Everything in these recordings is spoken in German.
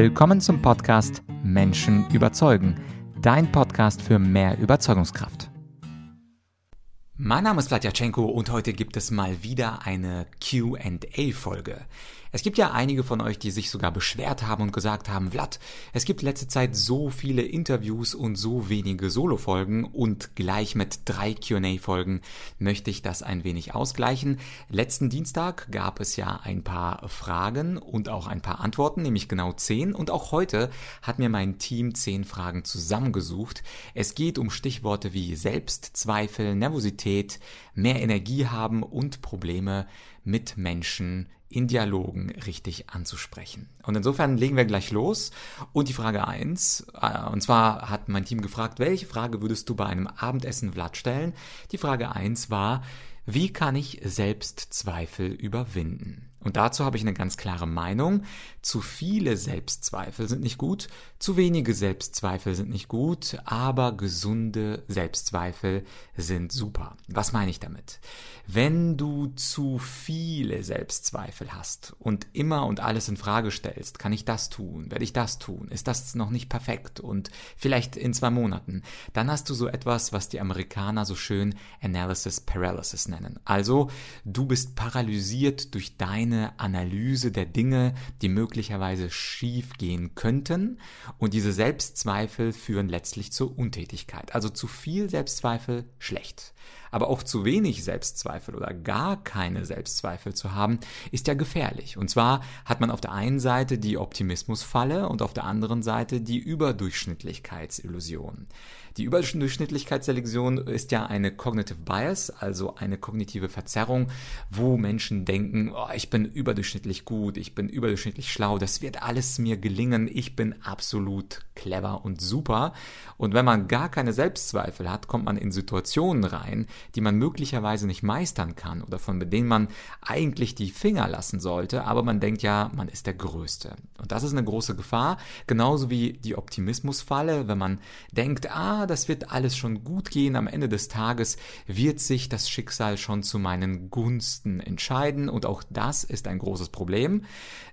Willkommen zum Podcast Menschen überzeugen, dein Podcast für mehr Überzeugungskraft. Mein Name ist Vladyachenko und heute gibt es mal wieder eine QA-Folge. Es gibt ja einige von euch, die sich sogar beschwert haben und gesagt haben, Vlad, es gibt letzte Zeit so viele Interviews und so wenige Solo-Folgen und gleich mit drei Q&A-Folgen möchte ich das ein wenig ausgleichen. Letzten Dienstag gab es ja ein paar Fragen und auch ein paar Antworten, nämlich genau zehn und auch heute hat mir mein Team zehn Fragen zusammengesucht. Es geht um Stichworte wie Selbstzweifel, Nervosität, mehr Energie haben und Probleme mit Menschen in Dialogen richtig anzusprechen. Und insofern legen wir gleich los. Und die Frage eins, äh, und zwar hat mein Team gefragt, welche Frage würdest du bei einem Abendessen Vlad stellen? Die Frage eins war, wie kann ich Selbstzweifel überwinden? Und dazu habe ich eine ganz klare Meinung. Zu viele Selbstzweifel sind nicht gut, zu wenige Selbstzweifel sind nicht gut, aber gesunde Selbstzweifel sind super. Was meine ich damit? Wenn du zu viele Selbstzweifel hast und immer und alles in Frage stellst, kann ich das tun, werde ich das tun, ist das noch nicht perfekt und vielleicht in zwei Monaten, dann hast du so etwas, was die Amerikaner so schön Analysis Paralysis nennen. Also du bist paralysiert durch dein eine Analyse der Dinge, die möglicherweise schief gehen könnten. Und diese Selbstzweifel führen letztlich zur Untätigkeit. Also zu viel Selbstzweifel schlecht. Aber auch zu wenig Selbstzweifel oder gar keine Selbstzweifel zu haben, ist ja gefährlich. Und zwar hat man auf der einen Seite die Optimismusfalle und auf der anderen Seite die Überdurchschnittlichkeitsillusion. Die Überdurchschnittlichkeitsselektion ist ja eine Cognitive Bias, also eine kognitive Verzerrung, wo Menschen denken, oh, ich bin überdurchschnittlich gut, ich bin überdurchschnittlich schlau, das wird alles mir gelingen, ich bin absolut clever und super. Und wenn man gar keine Selbstzweifel hat, kommt man in Situationen rein, die man möglicherweise nicht meistern kann oder von denen man eigentlich die Finger lassen sollte, aber man denkt ja, man ist der Größte. Und das ist eine große Gefahr, genauso wie die Optimismusfalle, wenn man denkt, ah, das wird alles schon gut gehen, am Ende des Tages wird sich das Schicksal schon zu meinen Gunsten entscheiden und auch das ist ein großes Problem,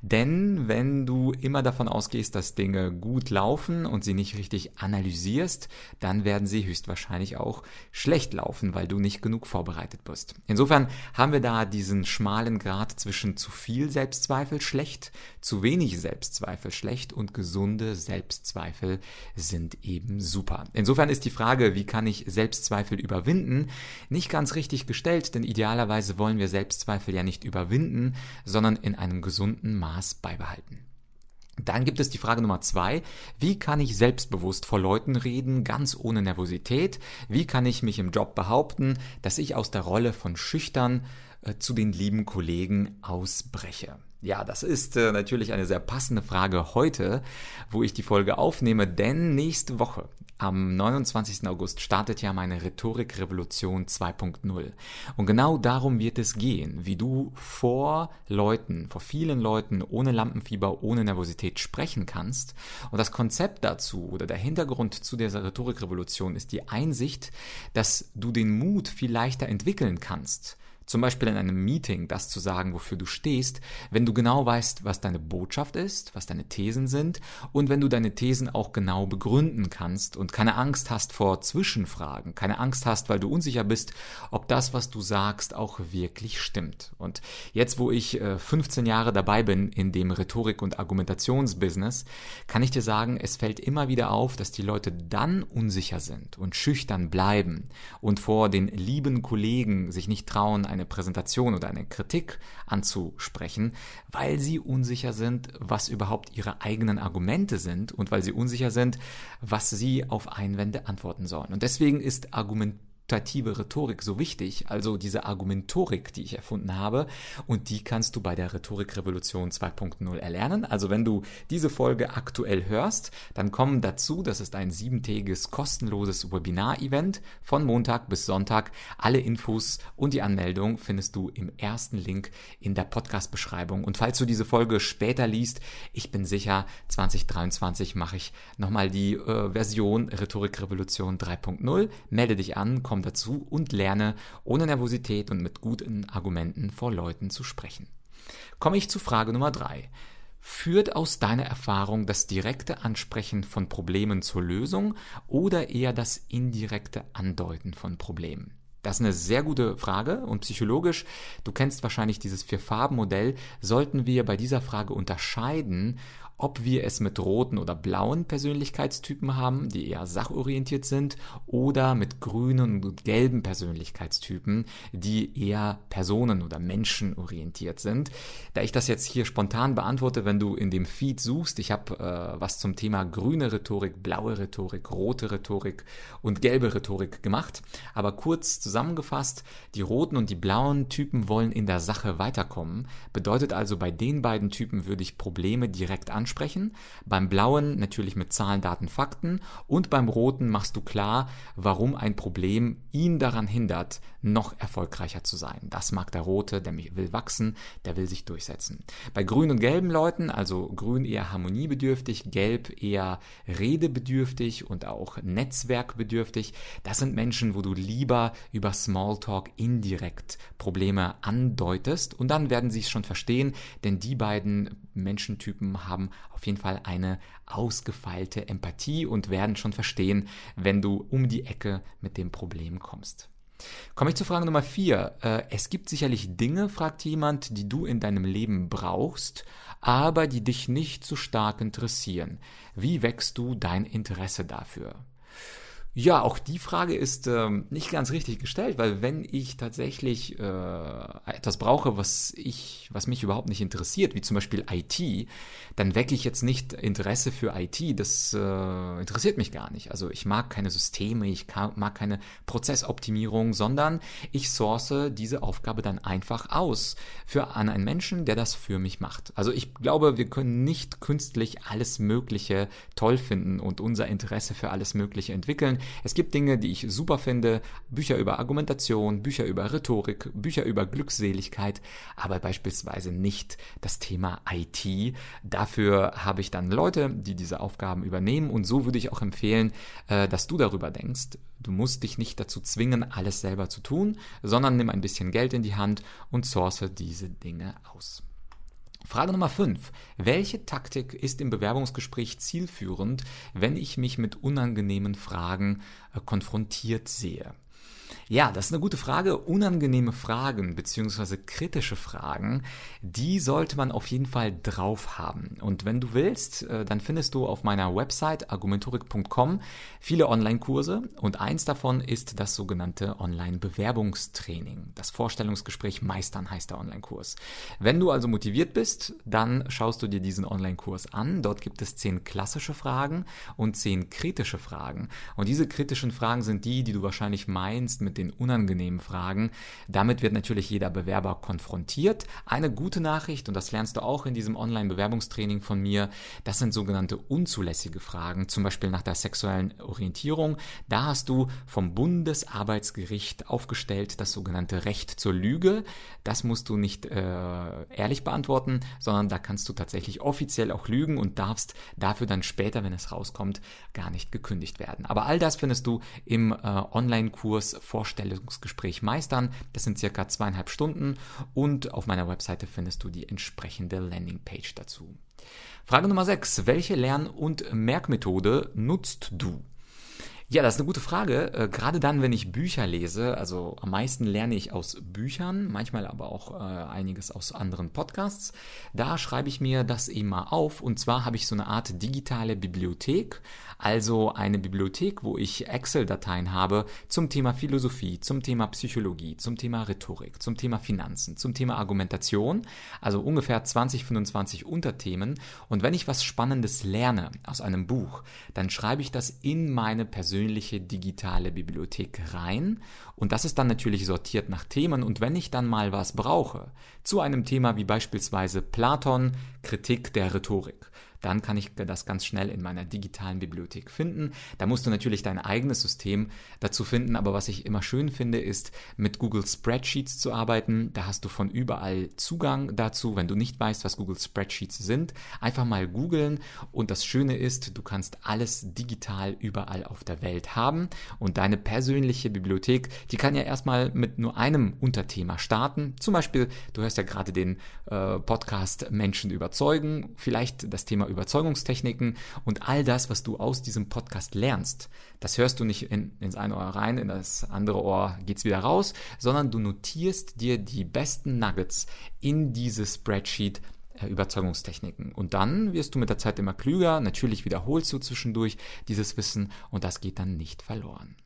denn wenn du immer davon ausgehst, dass Dinge gut laufen und sie nicht richtig analysierst, dann werden sie höchstwahrscheinlich auch schlecht laufen, weil du nicht genug vorbereitet bist. Insofern haben wir da diesen schmalen Grad zwischen zu viel Selbstzweifel schlecht, zu wenig Selbstzweifel schlecht und gesunde Selbstzweifel sind eben super. Insofern ist die Frage, wie kann ich Selbstzweifel überwinden, nicht ganz richtig gestellt, denn idealerweise wollen wir Selbstzweifel ja nicht überwinden, sondern in einem gesunden Maß beibehalten. Dann gibt es die Frage Nummer zwei. Wie kann ich selbstbewusst vor Leuten reden, ganz ohne Nervosität? Wie kann ich mich im Job behaupten, dass ich aus der Rolle von schüchtern zu den lieben Kollegen ausbreche? Ja, das ist äh, natürlich eine sehr passende Frage heute, wo ich die Folge aufnehme, denn nächste Woche, am 29. August, startet ja meine Rhetorikrevolution 2.0. Und genau darum wird es gehen, wie du vor Leuten, vor vielen Leuten ohne Lampenfieber, ohne Nervosität sprechen kannst. Und das Konzept dazu oder der Hintergrund zu dieser Rhetorikrevolution ist die Einsicht, dass du den Mut viel leichter entwickeln kannst zum Beispiel in einem Meeting das zu sagen, wofür du stehst, wenn du genau weißt, was deine Botschaft ist, was deine Thesen sind und wenn du deine Thesen auch genau begründen kannst und keine Angst hast vor Zwischenfragen, keine Angst hast, weil du unsicher bist, ob das, was du sagst, auch wirklich stimmt. Und jetzt, wo ich 15 äh, Jahre dabei bin in dem Rhetorik- und Argumentationsbusiness, kann ich dir sagen, es fällt immer wieder auf, dass die Leute dann unsicher sind und schüchtern bleiben und vor den lieben Kollegen sich nicht trauen, eine Präsentation oder eine Kritik anzusprechen, weil sie unsicher sind, was überhaupt ihre eigenen Argumente sind und weil sie unsicher sind, was sie auf Einwände antworten sollen. Und deswegen ist Argument argumentative Rhetorik so wichtig, also diese Argumentorik, die ich erfunden habe. Und die kannst du bei der Rhetorikrevolution 2.0 erlernen. Also wenn du diese Folge aktuell hörst, dann kommen dazu, das ist ein siebentägiges kostenloses Webinar-Event von Montag bis Sonntag. Alle Infos und die Anmeldung findest du im ersten Link in der Podcast-Beschreibung. Und falls du diese Folge später liest, ich bin sicher, 2023 mache ich nochmal die äh, Version Rhetorikrevolution 3.0. Melde dich an, komm dazu und lerne ohne Nervosität und mit guten Argumenten vor Leuten zu sprechen. Komme ich zu Frage Nummer drei. Führt aus deiner Erfahrung das direkte Ansprechen von Problemen zur Lösung oder eher das indirekte Andeuten von Problemen? Das ist eine sehr gute Frage und psychologisch, du kennst wahrscheinlich dieses Vier-Farben-Modell, sollten wir bei dieser Frage unterscheiden, ob wir es mit roten oder blauen Persönlichkeitstypen haben, die eher sachorientiert sind, oder mit grünen und gelben Persönlichkeitstypen, die eher personen- oder menschenorientiert sind. Da ich das jetzt hier spontan beantworte, wenn du in dem Feed suchst, ich habe äh, was zum Thema grüne Rhetorik, blaue Rhetorik, rote Rhetorik und gelbe Rhetorik gemacht. Aber kurz zusammengefasst, die roten und die blauen Typen wollen in der Sache weiterkommen. Bedeutet also, bei den beiden Typen würde ich Probleme direkt ansprechen ansprechen. Beim blauen natürlich mit Zahlen, Daten, Fakten. Und beim roten machst du klar, warum ein Problem ihn daran hindert, noch erfolgreicher zu sein. Das mag der rote, der will wachsen, der will sich durchsetzen. Bei grün und gelben Leuten, also grün eher harmoniebedürftig, gelb eher redebedürftig und auch netzwerkbedürftig, das sind Menschen, wo du lieber über Smalltalk indirekt Probleme andeutest und dann werden sie es schon verstehen, denn die beiden Menschentypen haben auf jeden Fall eine ausgefeilte Empathie und werden schon verstehen, wenn du um die Ecke mit dem Problem kommst. Komme ich zur Frage Nummer vier. Äh, es gibt sicherlich Dinge, fragt jemand, die du in deinem Leben brauchst, aber die dich nicht so stark interessieren. Wie wächst du dein Interesse dafür? Ja, auch die Frage ist ähm, nicht ganz richtig gestellt, weil wenn ich tatsächlich äh, etwas brauche, was ich, was mich überhaupt nicht interessiert, wie zum Beispiel IT, dann wecke ich jetzt nicht Interesse für IT. Das äh, interessiert mich gar nicht. Also ich mag keine Systeme, ich mag keine Prozessoptimierung, sondern ich source diese Aufgabe dann einfach aus für an einen Menschen, der das für mich macht. Also ich glaube, wir können nicht künstlich alles Mögliche toll finden und unser Interesse für alles Mögliche entwickeln. Es gibt Dinge, die ich super finde, Bücher über Argumentation, Bücher über Rhetorik, Bücher über Glückseligkeit, aber beispielsweise nicht das Thema IT. Dafür habe ich dann Leute, die diese Aufgaben übernehmen und so würde ich auch empfehlen, äh, dass du darüber denkst. Du musst dich nicht dazu zwingen, alles selber zu tun, sondern nimm ein bisschen Geld in die Hand und source diese Dinge aus. Frage Nummer 5. Welche Taktik ist im Bewerbungsgespräch zielführend, wenn ich mich mit unangenehmen Fragen äh, konfrontiert sehe? Ja, das ist eine gute Frage. Unangenehme Fragen beziehungsweise kritische Fragen, die sollte man auf jeden Fall drauf haben. Und wenn du willst, äh, dann findest du auf meiner Website argumentorik.com viele Online-Kurse und eins davon ist das sogenannte Online-Bewerbungstraining. Das Vorstellungsgespräch meistern heißt der Online-Kurs. Wenn du also motiviert bist, dann schaust du dir diesen Online-Kurs an. Dort gibt es zehn klassische Fragen und zehn kritische Fragen. Und diese kritischen Fragen sind die, die du wahrscheinlich meinst mit den unangenehmen Fragen. Damit wird natürlich jeder Bewerber konfrontiert. Eine gute Nachricht, und das lernst du auch in diesem Online-Bewerbungstraining von mir, das sind sogenannte unzulässige Fragen, zum Beispiel nach der sexuellen Orientierung. Da hast du vom Bundesarbeitsgericht aufgestellt das sogenannte Recht zur Lüge. Das musst du nicht äh, ehrlich beantworten, sondern da kannst du tatsächlich offiziell auch lügen und darfst dafür dann später, wenn es rauskommt, gar nicht gekündigt werden. Aber all das findest du im äh, Online-Kurs Vorstellungsgespräch meistern. Das sind circa zweieinhalb Stunden und auf meiner Webseite findest du die entsprechende Landingpage dazu. Frage Nummer 6. Welche Lern- und Merkmethode nutzt du? Ja, das ist eine gute Frage. Äh, gerade dann, wenn ich Bücher lese, also am meisten lerne ich aus Büchern, manchmal aber auch äh, einiges aus anderen Podcasts. Da schreibe ich mir das immer auf. Und zwar habe ich so eine Art digitale Bibliothek, also eine Bibliothek, wo ich Excel-Dateien habe zum Thema Philosophie, zum Thema Psychologie, zum Thema Rhetorik, zum Thema Finanzen, zum Thema Argumentation, also ungefähr 20, 25 Unterthemen. Und wenn ich was Spannendes lerne aus einem Buch, dann schreibe ich das in meine persönliche persönliche digitale Bibliothek rein. Und das ist dann natürlich sortiert nach Themen. Und wenn ich dann mal was brauche zu einem Thema wie beispielsweise Platon, Kritik der Rhetorik, dann kann ich das ganz schnell in meiner digitalen Bibliothek finden. Da musst du natürlich dein eigenes System dazu finden, aber was ich immer schön finde, ist mit Google Spreadsheets zu arbeiten. Da hast du von überall Zugang dazu. Wenn du nicht weißt, was Google Spreadsheets sind, einfach mal googeln und das Schöne ist, du kannst alles digital überall auf der Welt haben und deine persönliche Bibliothek, die kann ja erstmal mit nur einem Unterthema starten. Zum Beispiel, du hörst ja gerade den äh, Podcast Menschen überzeugen, vielleicht das Thema Überzeugungstechniken und all das, was du aus diesem Podcast lernst, das hörst du nicht in, ins eine Ohr rein, in das andere Ohr geht's wieder raus, sondern du notierst dir die besten Nuggets in dieses Spreadsheet äh, Überzeugungstechniken. Und dann wirst du mit der Zeit immer klüger. Natürlich wiederholst du zwischendurch dieses Wissen und das geht dann nicht verloren.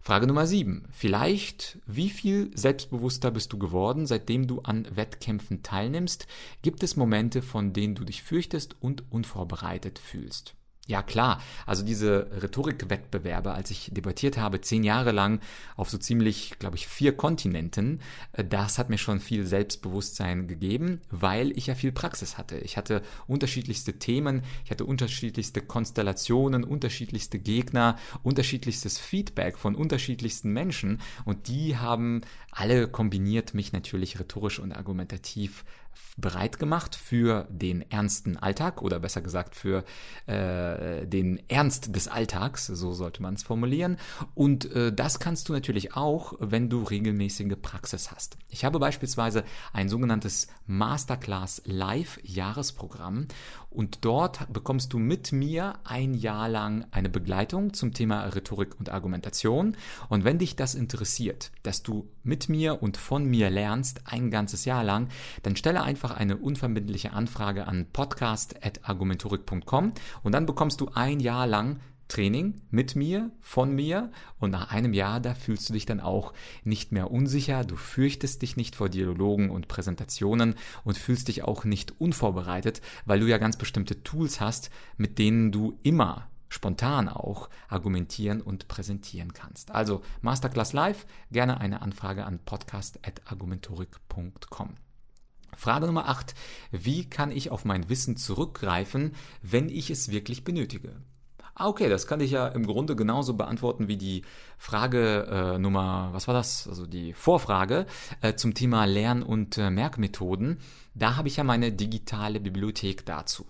Frage Nummer 7. Vielleicht, wie viel selbstbewusster bist du geworden, seitdem du an Wettkämpfen teilnimmst? Gibt es Momente, von denen du dich fürchtest und unvorbereitet fühlst? Ja klar, also diese Rhetorikwettbewerbe, als ich debattiert habe, zehn Jahre lang auf so ziemlich, glaube ich, vier Kontinenten, äh, das hat mir schon viel Selbstbewusstsein gegeben, weil ich ja viel Praxis hatte. Ich hatte unterschiedlichste Themen, ich hatte unterschiedlichste Konstellationen, unterschiedlichste Gegner, unterschiedlichstes Feedback von unterschiedlichsten Menschen und die haben alle kombiniert mich natürlich rhetorisch und argumentativ bereit gemacht für den ernsten Alltag oder besser gesagt für äh, den Ernst des Alltags, so sollte man es formulieren. Und äh, das kannst du natürlich auch, wenn du regelmäßige Praxis hast. Ich habe beispielsweise ein sogenanntes Masterclass Live Jahresprogramm und dort bekommst du mit mir ein Jahr lang eine Begleitung zum Thema Rhetorik und Argumentation. Und wenn dich das interessiert, dass du mit mir und von mir lernst ein ganzes Jahr lang, dann stelle einfach eine unverbindliche Anfrage an podcast.argumentorik.com und dann bekommst du ein Jahr lang Training mit mir, von mir und nach einem Jahr, da fühlst du dich dann auch nicht mehr unsicher, du fürchtest dich nicht vor Dialogen und Präsentationen und fühlst dich auch nicht unvorbereitet, weil du ja ganz bestimmte Tools hast, mit denen du immer spontan auch argumentieren und präsentieren kannst. Also Masterclass Live, gerne eine Anfrage an podcast.argumentorik.com. Frage Nummer 8. Wie kann ich auf mein Wissen zurückgreifen, wenn ich es wirklich benötige? Ah, okay, das kann ich ja im Grunde genauso beantworten wie die Frage äh, Nummer, was war das? Also die Vorfrage äh, zum Thema Lern- und äh, Merkmethoden. Da habe ich ja meine digitale Bibliothek dazu.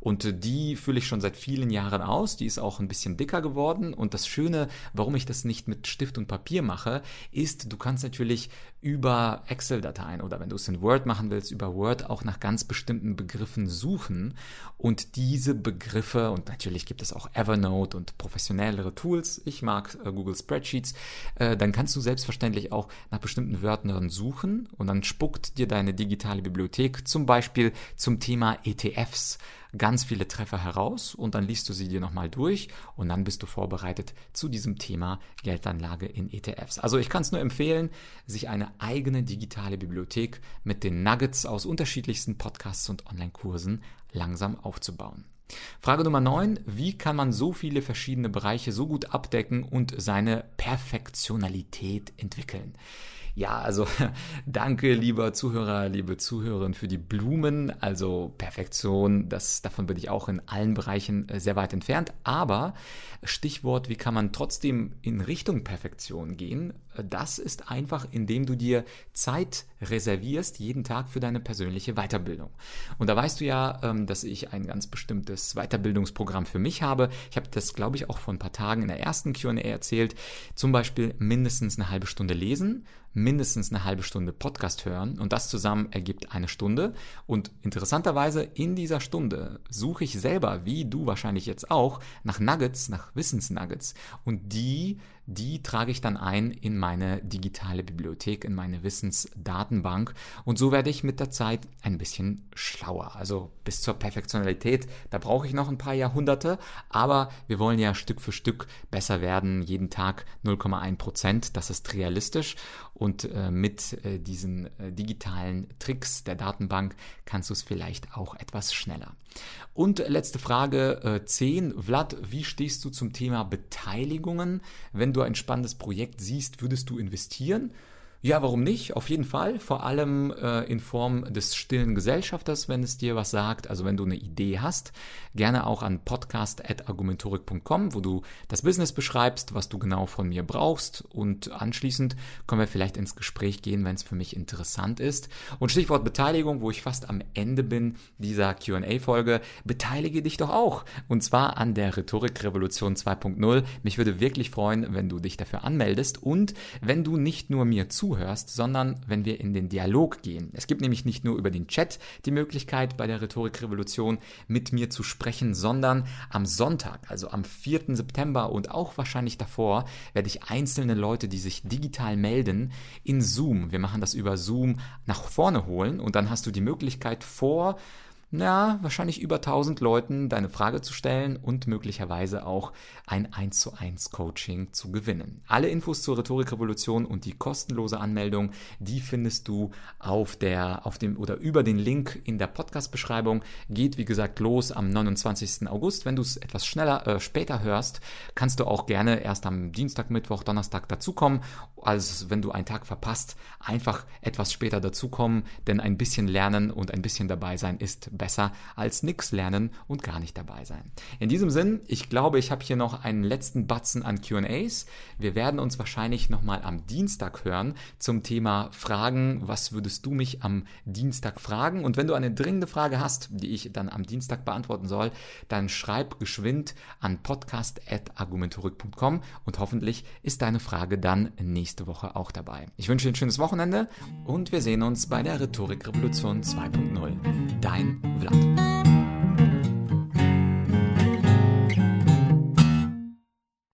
Und die fülle ich schon seit vielen Jahren aus. Die ist auch ein bisschen dicker geworden. Und das Schöne, warum ich das nicht mit Stift und Papier mache, ist, du kannst natürlich über Excel-Dateien oder wenn du es in Word machen willst, über Word auch nach ganz bestimmten Begriffen suchen und diese Begriffe, und natürlich gibt es auch Evernote und professionellere Tools, ich mag äh, Google Spreadsheets, äh, dann kannst du selbstverständlich auch nach bestimmten Wörtern suchen und dann spuckt dir deine digitale Bibliothek zum Beispiel zum Thema ETFs ganz viele Treffer heraus und dann liest du sie dir nochmal durch und dann bist du vorbereitet zu diesem Thema Geldanlage in ETFs. Also ich kann es nur empfehlen, sich eine eigene digitale Bibliothek mit den Nuggets aus unterschiedlichsten Podcasts und Online-Kursen langsam aufzubauen. Frage Nummer 9. Wie kann man so viele verschiedene Bereiche so gut abdecken und seine Perfektionalität entwickeln? Ja, also danke, lieber Zuhörer, liebe Zuhörerin, für die Blumen. Also Perfektion, das, davon bin ich auch in allen Bereichen äh, sehr weit entfernt. Aber Stichwort, wie kann man trotzdem in Richtung Perfektion gehen? Äh, das ist einfach, indem du dir Zeit reservierst, jeden Tag für deine persönliche Weiterbildung. Und da weißt du ja, ähm, dass ich ein ganz bestimmtes Weiterbildungsprogramm für mich habe. Ich habe das, glaube ich, auch vor ein paar Tagen in der ersten QA erzählt. Zum Beispiel mindestens eine halbe Stunde lesen mindestens eine halbe Stunde Podcast hören und das zusammen ergibt eine Stunde. Und interessanterweise in dieser Stunde suche ich selber, wie du wahrscheinlich jetzt auch, nach Nuggets, nach Wissensnuggets. Und die die trage ich dann ein in meine digitale Bibliothek, in meine Wissensdatenbank. Und so werde ich mit der Zeit ein bisschen schlauer. Also bis zur Perfektionalität, da brauche ich noch ein paar Jahrhunderte, aber wir wollen ja Stück für Stück besser werden, jeden Tag 0,1 Prozent, das ist realistisch. Und äh, mit äh, diesen äh, digitalen Tricks der Datenbank kannst du es vielleicht auch etwas schneller. Und letzte Frage äh, 10. Vlad, wie stehst du zum Thema Beteiligungen? Wenn du ein spannendes Projekt siehst, würdest du investieren? Ja, warum nicht? Auf jeden Fall. Vor allem äh, in Form des stillen Gesellschafters, wenn es dir was sagt. Also wenn du eine Idee hast, gerne auch an podcast.argumentorik.com, wo du das Business beschreibst, was du genau von mir brauchst. Und anschließend können wir vielleicht ins Gespräch gehen, wenn es für mich interessant ist. Und Stichwort Beteiligung, wo ich fast am Ende bin dieser QA-Folge, beteilige dich doch auch. Und zwar an der Rhetorikrevolution 2.0. Mich würde wirklich freuen, wenn du dich dafür anmeldest und wenn du nicht nur mir zuhörst, zuhörst, sondern wenn wir in den Dialog gehen. Es gibt nämlich nicht nur über den Chat die Möglichkeit, bei der Rhetorikrevolution mit mir zu sprechen, sondern am Sonntag, also am 4. September und auch wahrscheinlich davor, werde ich einzelne Leute, die sich digital melden, in Zoom, wir machen das über Zoom, nach vorne holen und dann hast du die Möglichkeit vor na, wahrscheinlich über 1000 Leuten deine Frage zu stellen und möglicherweise auch ein 1 zu 1 Coaching zu gewinnen. Alle Infos zur Rhetorikrevolution und die kostenlose Anmeldung, die findest du auf der, auf dem oder über den Link in der Podcast-Beschreibung. Geht, wie gesagt, los am 29. August. Wenn du es etwas schneller, äh, später hörst, kannst du auch gerne erst am Dienstag, Mittwoch, Donnerstag dazukommen. Also, wenn du einen Tag verpasst, einfach etwas später dazukommen, denn ein bisschen lernen und ein bisschen dabei sein ist besser als nichts lernen und gar nicht dabei sein. In diesem Sinn, ich glaube, ich habe hier noch einen letzten Batzen an QAs. Wir werden uns wahrscheinlich nochmal am Dienstag hören zum Thema Fragen. Was würdest du mich am Dienstag fragen? Und wenn du eine dringende Frage hast, die ich dann am Dienstag beantworten soll, dann schreib geschwind an podcast.argumentorik.com und hoffentlich ist deine Frage dann nächste Woche auch dabei. Ich wünsche dir ein schönes Wochenende und wir sehen uns bei der Rhetorikrevolution 2.0. Dein Wrat.